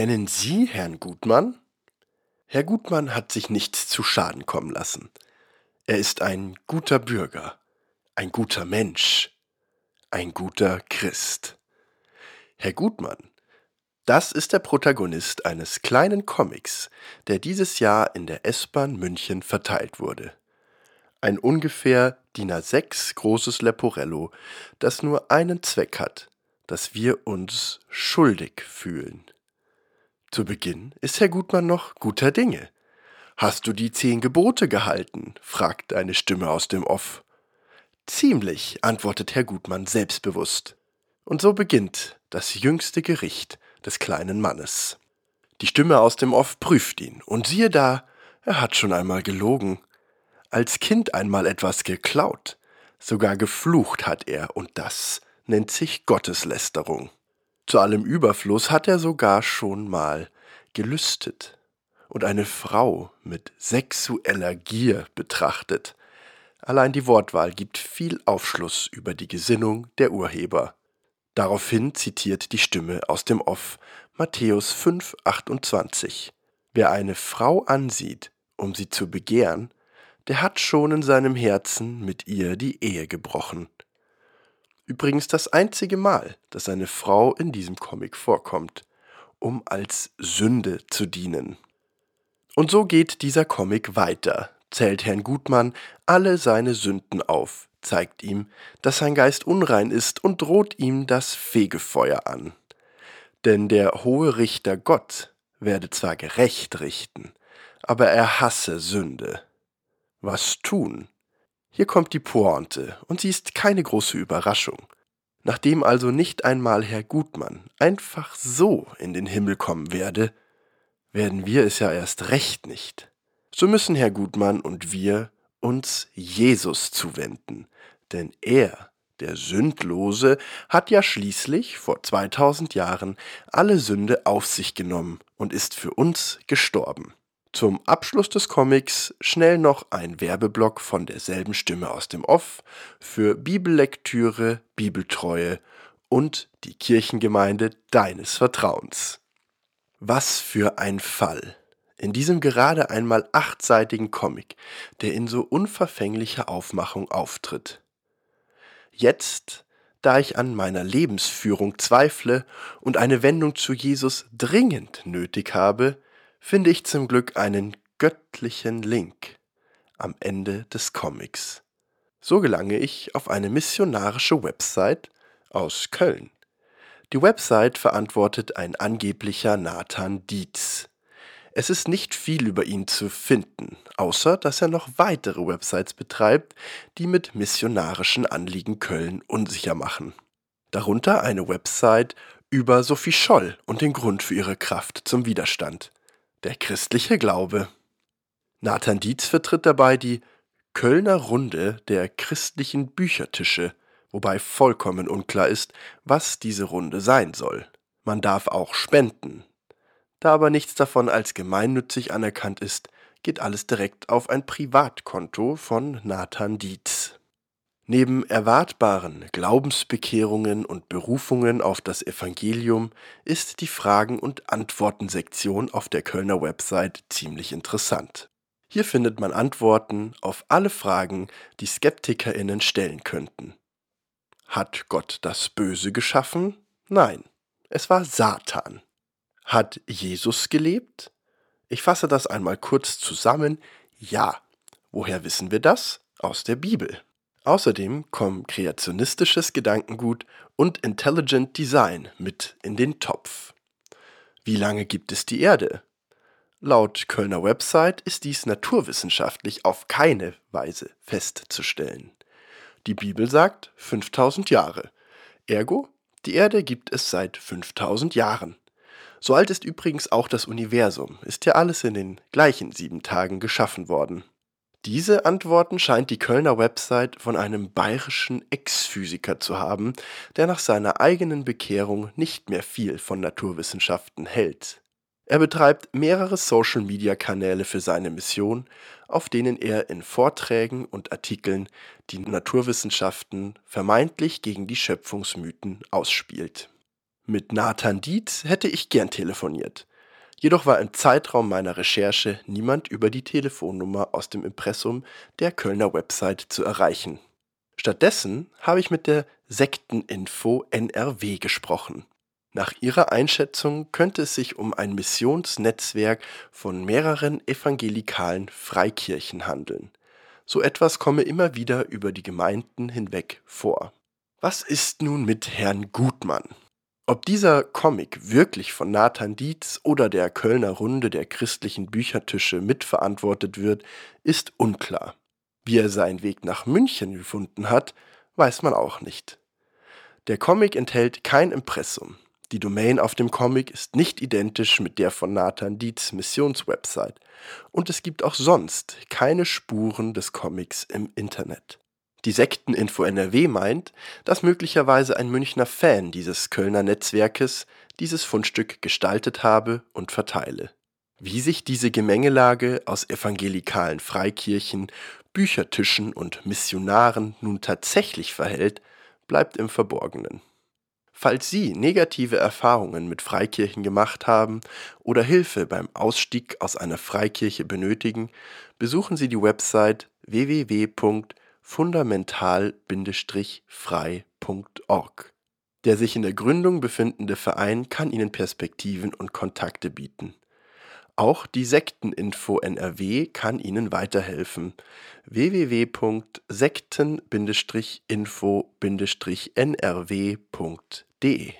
Kennen Sie Herrn Gutmann? Herr Gutmann hat sich nichts zu Schaden kommen lassen. Er ist ein guter Bürger, ein guter Mensch, ein guter Christ. Herr Gutmann, das ist der Protagonist eines kleinen Comics, der dieses Jahr in der S-Bahn München verteilt wurde. Ein ungefähr DIN A6 großes Leporello, das nur einen Zweck hat, dass wir uns schuldig fühlen. Zu Beginn ist Herr Gutmann noch guter Dinge. Hast du die zehn Gebote gehalten? fragt eine Stimme aus dem Off. Ziemlich, antwortet Herr Gutmann selbstbewusst. Und so beginnt das jüngste Gericht des kleinen Mannes. Die Stimme aus dem Off prüft ihn, und siehe da, er hat schon einmal gelogen. Als Kind einmal etwas geklaut, sogar geflucht hat er, und das nennt sich Gotteslästerung. Zu allem Überfluss hat er sogar schon mal gelüstet und eine Frau mit sexueller Gier betrachtet. Allein die Wortwahl gibt viel Aufschluss über die Gesinnung der Urheber. Daraufhin zitiert die Stimme aus dem Off Matthäus 5, 28. Wer eine Frau ansieht, um sie zu begehren, der hat schon in seinem Herzen mit ihr die Ehe gebrochen. Übrigens das einzige Mal, dass eine Frau in diesem Comic vorkommt, um als Sünde zu dienen. Und so geht dieser Comic weiter, zählt Herrn Gutmann alle seine Sünden auf, zeigt ihm, dass sein Geist unrein ist und droht ihm das Fegefeuer an. Denn der hohe Richter Gott werde zwar gerecht richten, aber er hasse Sünde. Was tun? Hier kommt die Pointe, und sie ist keine große Überraschung. Nachdem also nicht einmal Herr Gutmann einfach so in den Himmel kommen werde, werden wir es ja erst recht nicht. So müssen Herr Gutmann und wir uns Jesus zuwenden, denn er, der Sündlose, hat ja schließlich vor 2000 Jahren alle Sünde auf sich genommen und ist für uns gestorben. Zum Abschluss des Comics schnell noch ein Werbeblock von derselben Stimme aus dem Off für Bibellektüre, Bibeltreue und die Kirchengemeinde deines Vertrauens. Was für ein Fall! In diesem gerade einmal achtseitigen Comic, der in so unverfänglicher Aufmachung auftritt. Jetzt, da ich an meiner Lebensführung zweifle und eine Wendung zu Jesus dringend nötig habe, finde ich zum Glück einen göttlichen Link am Ende des Comics. So gelange ich auf eine missionarische Website aus Köln. Die Website verantwortet ein angeblicher Nathan Dietz. Es ist nicht viel über ihn zu finden, außer dass er noch weitere Websites betreibt, die mit missionarischen Anliegen Köln unsicher machen. Darunter eine Website über Sophie Scholl und den Grund für ihre Kraft zum Widerstand der christliche Glaube. Nathan Dietz vertritt dabei die Kölner Runde der christlichen Büchertische, wobei vollkommen unklar ist, was diese Runde sein soll. Man darf auch spenden. Da aber nichts davon als gemeinnützig anerkannt ist, geht alles direkt auf ein Privatkonto von Nathan Dietz. Neben erwartbaren Glaubensbekehrungen und Berufungen auf das Evangelium ist die Fragen- und Antworten-Sektion auf der Kölner Website ziemlich interessant. Hier findet man Antworten auf alle Fragen, die SkeptikerInnen stellen könnten. Hat Gott das Böse geschaffen? Nein, es war Satan. Hat Jesus gelebt? Ich fasse das einmal kurz zusammen. Ja. Woher wissen wir das? Aus der Bibel. Außerdem kommen kreationistisches Gedankengut und Intelligent Design mit in den Topf. Wie lange gibt es die Erde? Laut Kölner Website ist dies naturwissenschaftlich auf keine Weise festzustellen. Die Bibel sagt 5000 Jahre. Ergo, die Erde gibt es seit 5000 Jahren. So alt ist übrigens auch das Universum, ist ja alles in den gleichen sieben Tagen geschaffen worden. Diese Antworten scheint die Kölner Website von einem bayerischen Ex-Physiker zu haben, der nach seiner eigenen Bekehrung nicht mehr viel von Naturwissenschaften hält. Er betreibt mehrere Social-Media-Kanäle für seine Mission, auf denen er in Vorträgen und Artikeln die Naturwissenschaften vermeintlich gegen die Schöpfungsmythen ausspielt. Mit Nathan Dietz hätte ich gern telefoniert. Jedoch war im Zeitraum meiner Recherche niemand über die Telefonnummer aus dem Impressum der Kölner Website zu erreichen. Stattdessen habe ich mit der Sekteninfo NRW gesprochen. Nach ihrer Einschätzung könnte es sich um ein Missionsnetzwerk von mehreren evangelikalen Freikirchen handeln. So etwas komme immer wieder über die Gemeinden hinweg vor. Was ist nun mit Herrn Gutmann? Ob dieser Comic wirklich von Nathan Dietz oder der Kölner Runde der christlichen Büchertische mitverantwortet wird, ist unklar. Wie er seinen Weg nach München gefunden hat, weiß man auch nicht. Der Comic enthält kein Impressum. Die Domain auf dem Comic ist nicht identisch mit der von Nathan Dietz Missionswebsite. Und es gibt auch sonst keine Spuren des Comics im Internet. Die Sekteninfo NRW meint, dass möglicherweise ein Münchner Fan dieses Kölner Netzwerkes dieses Fundstück gestaltet habe und verteile. Wie sich diese Gemengelage aus evangelikalen Freikirchen, Büchertischen und Missionaren nun tatsächlich verhält, bleibt im Verborgenen. Falls Sie negative Erfahrungen mit Freikirchen gemacht haben oder Hilfe beim Ausstieg aus einer Freikirche benötigen, besuchen Sie die Website www fundamental-frei.org. Der sich in der Gründung befindende Verein kann Ihnen Perspektiven und Kontakte bieten. Auch die Sekteninfo NRW kann Ihnen weiterhelfen. www.sekten-info-nrw.de